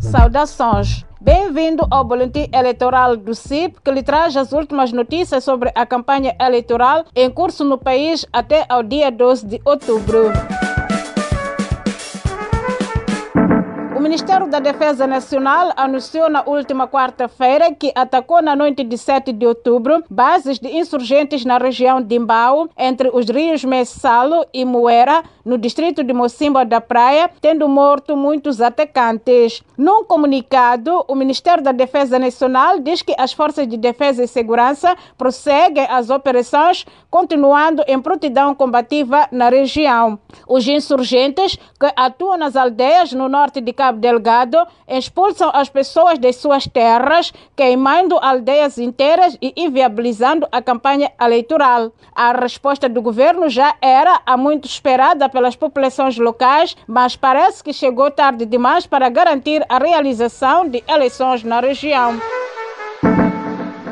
Saudações. Bem-vindo ao Boletim Eleitoral do CIP, que lhe traz as últimas notícias sobre a campanha eleitoral em curso no país até ao dia 12 de outubro. O Ministério da Defesa Nacional anunciou na última quarta-feira que atacou na noite de 7 de outubro bases de insurgentes na região de Imbau, entre os rios Messalo e Moera, no distrito de Mocimba da Praia, tendo morto muitos atacantes. Num comunicado, o Ministério da Defesa Nacional diz que as forças de defesa e segurança prosseguem as operações, continuando em prontidão combativa na região. Os insurgentes que atuam nas aldeias no norte de Cabo Cabo Delgado expulsam as pessoas de suas terras, queimando aldeias inteiras e inviabilizando a campanha eleitoral. A resposta do governo já era há muito esperada pelas populações locais, mas parece que chegou tarde demais para garantir a realização de eleições na região.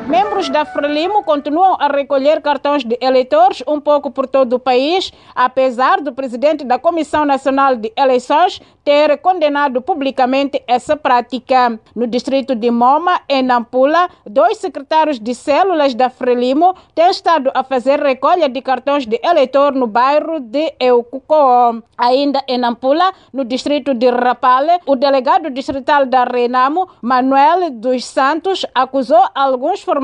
Membros da Frelimo continuam a recolher cartões de eleitores um pouco por todo o país, apesar do presidente da Comissão Nacional de Eleições ter condenado publicamente essa prática. No distrito de Moma, em Nampula, dois secretários de células da Frelimo têm estado a fazer recolha de cartões de eleitor no bairro de Eucucó. Ainda em Nampula, no distrito de Rapale, o delegado distrital da Renamo, Manuel dos Santos, acusou alguns formadores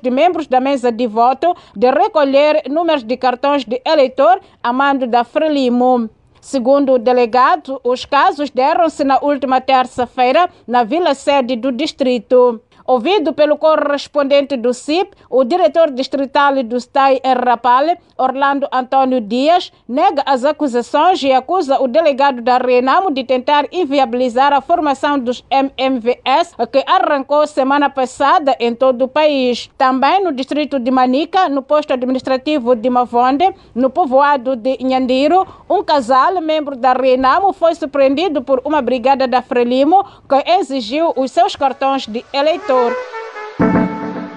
de membros da mesa de voto de recolher números de cartões de eleitor a mando da Frelimo. Segundo o delegado, os casos deram-se na última terça-feira na vila sede do distrito. Ouvido pelo correspondente do CIP, o diretor distrital do STAI em Rapale, Orlando Antônio Dias, nega as acusações e acusa o delegado da Renamo de tentar inviabilizar a formação dos MMVS, que arrancou semana passada em todo o país. Também no distrito de Manica, no posto administrativo de Mavonde, no povoado de Nhandiro, um casal, membro da Renamo, foi surpreendido por uma brigada da Frelimo que exigiu os seus cartões de eleitor.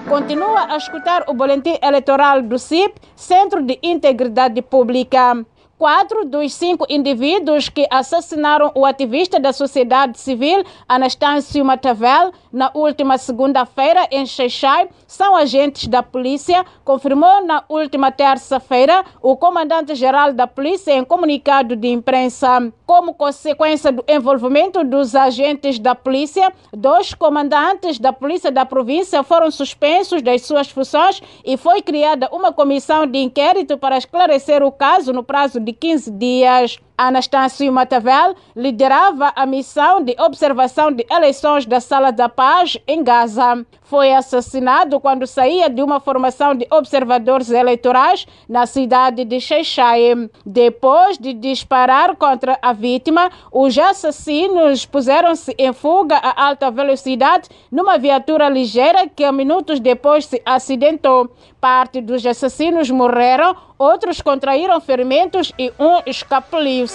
Continua a escutar o boletim eleitoral do CIP, Centro de Integridade Pública. Quatro dos cinco indivíduos que assassinaram o ativista da sociedade civil, Anastácio Matavel, na última segunda-feira em Xeixai, são agentes da polícia, confirmou na última terça-feira o comandante-geral da polícia em comunicado de imprensa. Como consequência do envolvimento dos agentes da polícia, dois comandantes da polícia da província foram suspensos das suas funções e foi criada uma comissão de inquérito para esclarecer o caso no prazo de 15 dias. Anastácio Matavel liderava a missão de observação de eleições da Sala da Paz em Gaza. Foi assassinado quando saía de uma formação de observadores eleitorais na cidade de Xeixai. Depois de disparar contra a vítima, os assassinos puseram-se em fuga a alta velocidade numa viatura ligeira que minutos depois se acidentou. Parte dos assassinos morreram, outros contraíram ferimentos e um O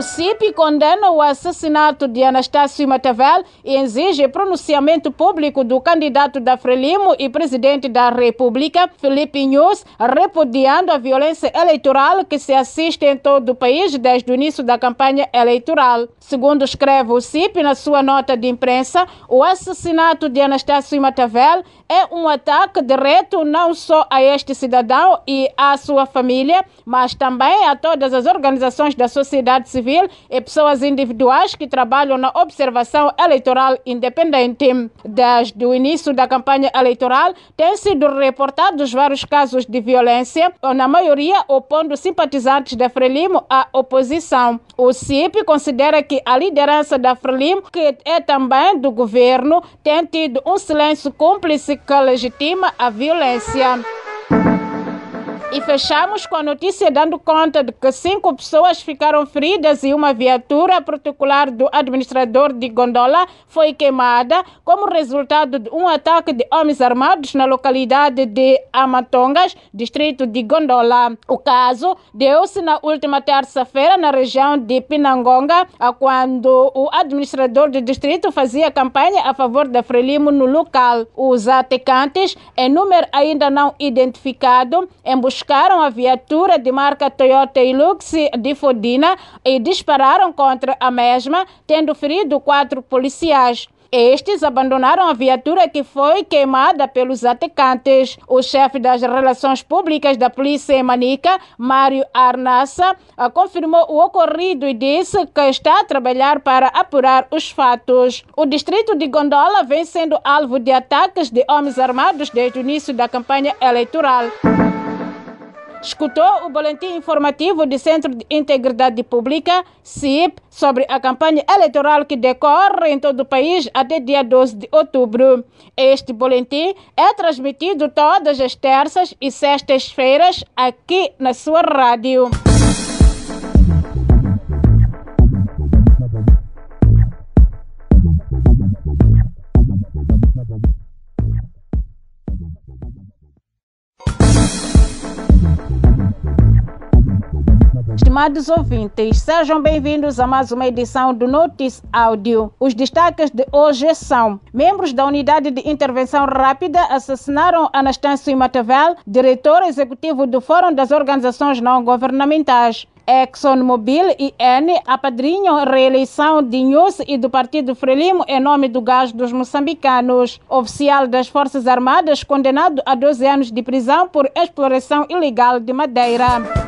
CIP condena o assassinato de Anastácio Matavel e exige pronunciamento público do candidato da Frelimo e presidente da República, Felipe Nunes, repudiando a violência eleitoral que se assiste em todo o país desde o início da campanha eleitoral. Segundo escreve o CIP na sua nota de imprensa, o assassinato de Anastácio Matavel é um ataque direto não só a este cidadão e à sua família, mas também a todas as organizações da sociedade civil civil e pessoas individuais que trabalham na observação eleitoral independente. Desde o início da campanha eleitoral, têm sido reportados vários casos de violência, na maioria opondo simpatizantes da Frelimo à oposição. O CIP considera que a liderança da Frelimo, que é também do governo, tem tido um silêncio cúmplice que legitima a violência. E fechamos com a notícia dando conta de que cinco pessoas ficaram feridas e uma viatura particular do administrador de Gondola foi queimada como resultado de um ataque de homens armados na localidade de Amatongas, distrito de Gondola. O caso deu-se na última terça-feira na região de Pinangonga, quando o administrador do distrito fazia campanha a favor da Frelimo no local. Os atacantes, em número ainda não identificado, emboscaram emboscaram a viatura de marca Toyota Hilux de Fodina e dispararam contra a mesma, tendo ferido quatro policiais. Estes abandonaram a viatura que foi queimada pelos atacantes. O chefe das relações públicas da polícia em Manica, Mário Arnassa, confirmou o ocorrido e disse que está a trabalhar para apurar os fatos. O distrito de Gondola vem sendo alvo de ataques de homens armados desde o início da campanha eleitoral escutou o boletim informativo do Centro de Integridade Pública, CIP, sobre a campanha eleitoral que decorre em todo o país até dia 12 de outubro. Este boletim é transmitido todas as terças e sextas-feiras aqui na sua rádio. Estimados ouvintes, sejam bem-vindos a mais uma edição do Notice Áudio. Os destaques de hoje são: membros da Unidade de Intervenção Rápida assassinaram Anastácio Matavel, diretor executivo do Fórum das Organizações Não Governamentais. ExxonMobil e N apadrinham a reeleição de News e do Partido Frelimo em nome do gás dos moçambicanos. Oficial das Forças Armadas condenado a 12 anos de prisão por exploração ilegal de madeira.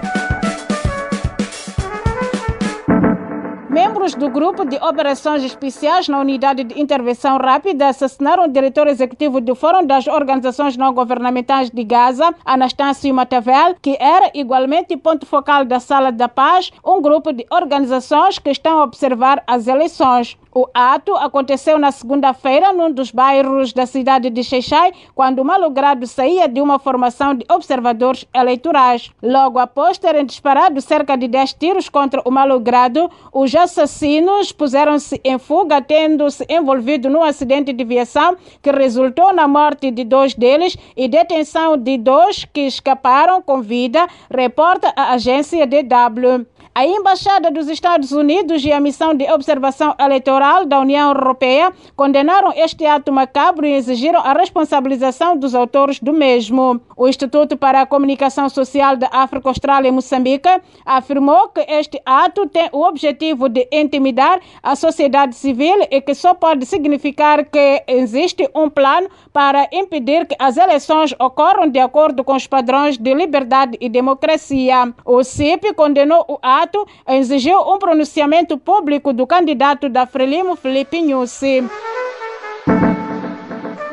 Membros do grupo de operações especiais na unidade de intervenção rápida assassinaram o diretor executivo do Fórum das Organizações Não Governamentais de Gaza, Anastácio Matavel, que era igualmente ponto focal da Sala da Paz, um grupo de organizações que estão a observar as eleições. O ato aconteceu na segunda-feira num dos bairros da cidade de Xeixai, quando o malogrado saía de uma formação de observadores eleitorais. Logo após terem disparado cerca de 10 tiros contra o malogrado, os assassinos puseram-se em fuga, tendo-se envolvido num acidente de viação que resultou na morte de dois deles e detenção de dois que escaparam com vida, reporta a agência DW. A Embaixada dos Estados Unidos e a Missão de Observação Eleitoral da União Europeia condenaram este ato macabro e exigiram a responsabilização dos autores do mesmo. O Instituto para a Comunicação Social da África Austral em Moçambique afirmou que este ato tem o objetivo de intimidar a sociedade civil e que só pode significar que existe um plano para impedir que as eleições ocorram de acordo com os padrões de liberdade e democracia. O CIP condenou o ato mandato exigiu um pronunciamento público do candidato da Frelimo, Felipe Nussi.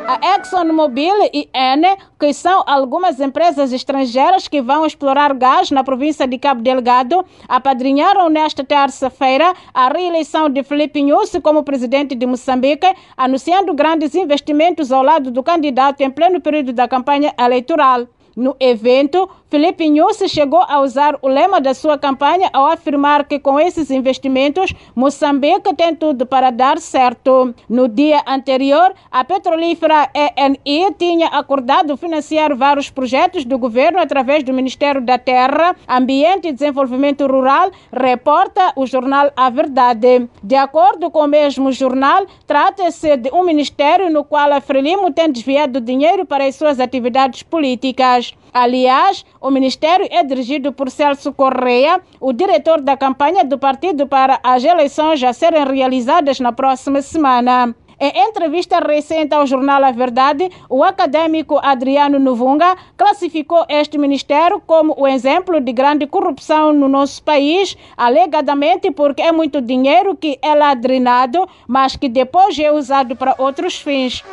A ExxonMobil e Ene, que são algumas empresas estrangeiras que vão explorar gás na província de Cabo Delgado, apadrinharam nesta terça-feira a reeleição de Felipe Nussi como presidente de Moçambique, anunciando grandes investimentos ao lado do candidato em pleno período da campanha eleitoral. No evento, Felipe Nussi chegou a usar o lema da sua campanha ao afirmar que com esses investimentos, Moçambique tem tudo para dar certo. No dia anterior, a petrolífera ENI tinha acordado financiar vários projetos do governo através do Ministério da Terra, Ambiente e Desenvolvimento Rural, reporta o jornal A Verdade. De acordo com o mesmo jornal, trata-se de um ministério no qual a Frelimo tem desviado dinheiro para as suas atividades políticas. Aliás, o ministério é dirigido por Celso Correia, o diretor da campanha do partido para as eleições a serem realizadas na próxima semana. Em entrevista recente ao jornal A Verdade, o acadêmico Adriano Novunga classificou este ministério como o exemplo de grande corrupção no nosso país, alegadamente porque é muito dinheiro que é ladrinado, mas que depois é usado para outros fins.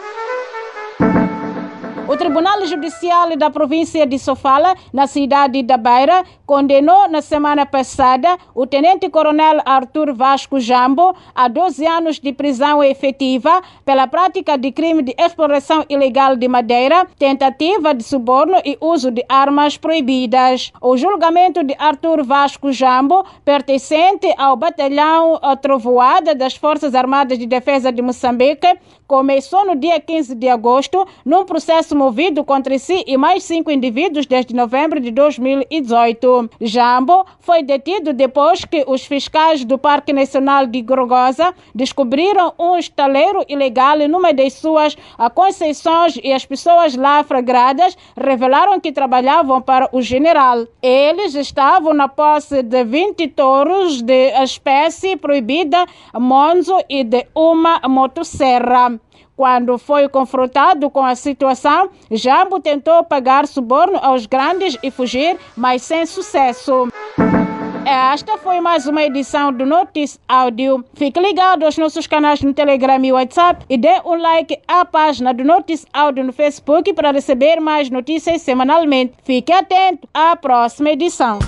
O Tribunal Judicial da província de Sofala, na cidade da Beira, condenou na semana passada o tenente-coronel Arthur Vasco Jambo a 12 anos de prisão efetiva pela prática de crime de exploração ilegal de madeira, tentativa de suborno e uso de armas proibidas. O julgamento de Arthur Vasco Jambo, pertencente ao batalhão Trovoada das Forças Armadas de Defesa de Moçambique, começou no dia 15 de agosto num processo movido contra si e mais cinco indivíduos desde novembro de 2018. Jambo foi detido depois que os fiscais do Parque Nacional de Grogosa descobriram um estaleiro ilegal numa das suas concessões e as pessoas lá flagradas revelaram que trabalhavam para o general. Eles estavam na posse de 20 touros de espécie proibida, monzo e de uma motosserra. Quando foi confrontado com a situação, Jambo tentou pagar suborno aos grandes e fugir, mas sem sucesso. Esta foi mais uma edição do Notice Áudio. Fique ligado aos nossos canais no Telegram e WhatsApp e dê um like à página do Notice Áudio no Facebook para receber mais notícias semanalmente. Fique atento à próxima edição.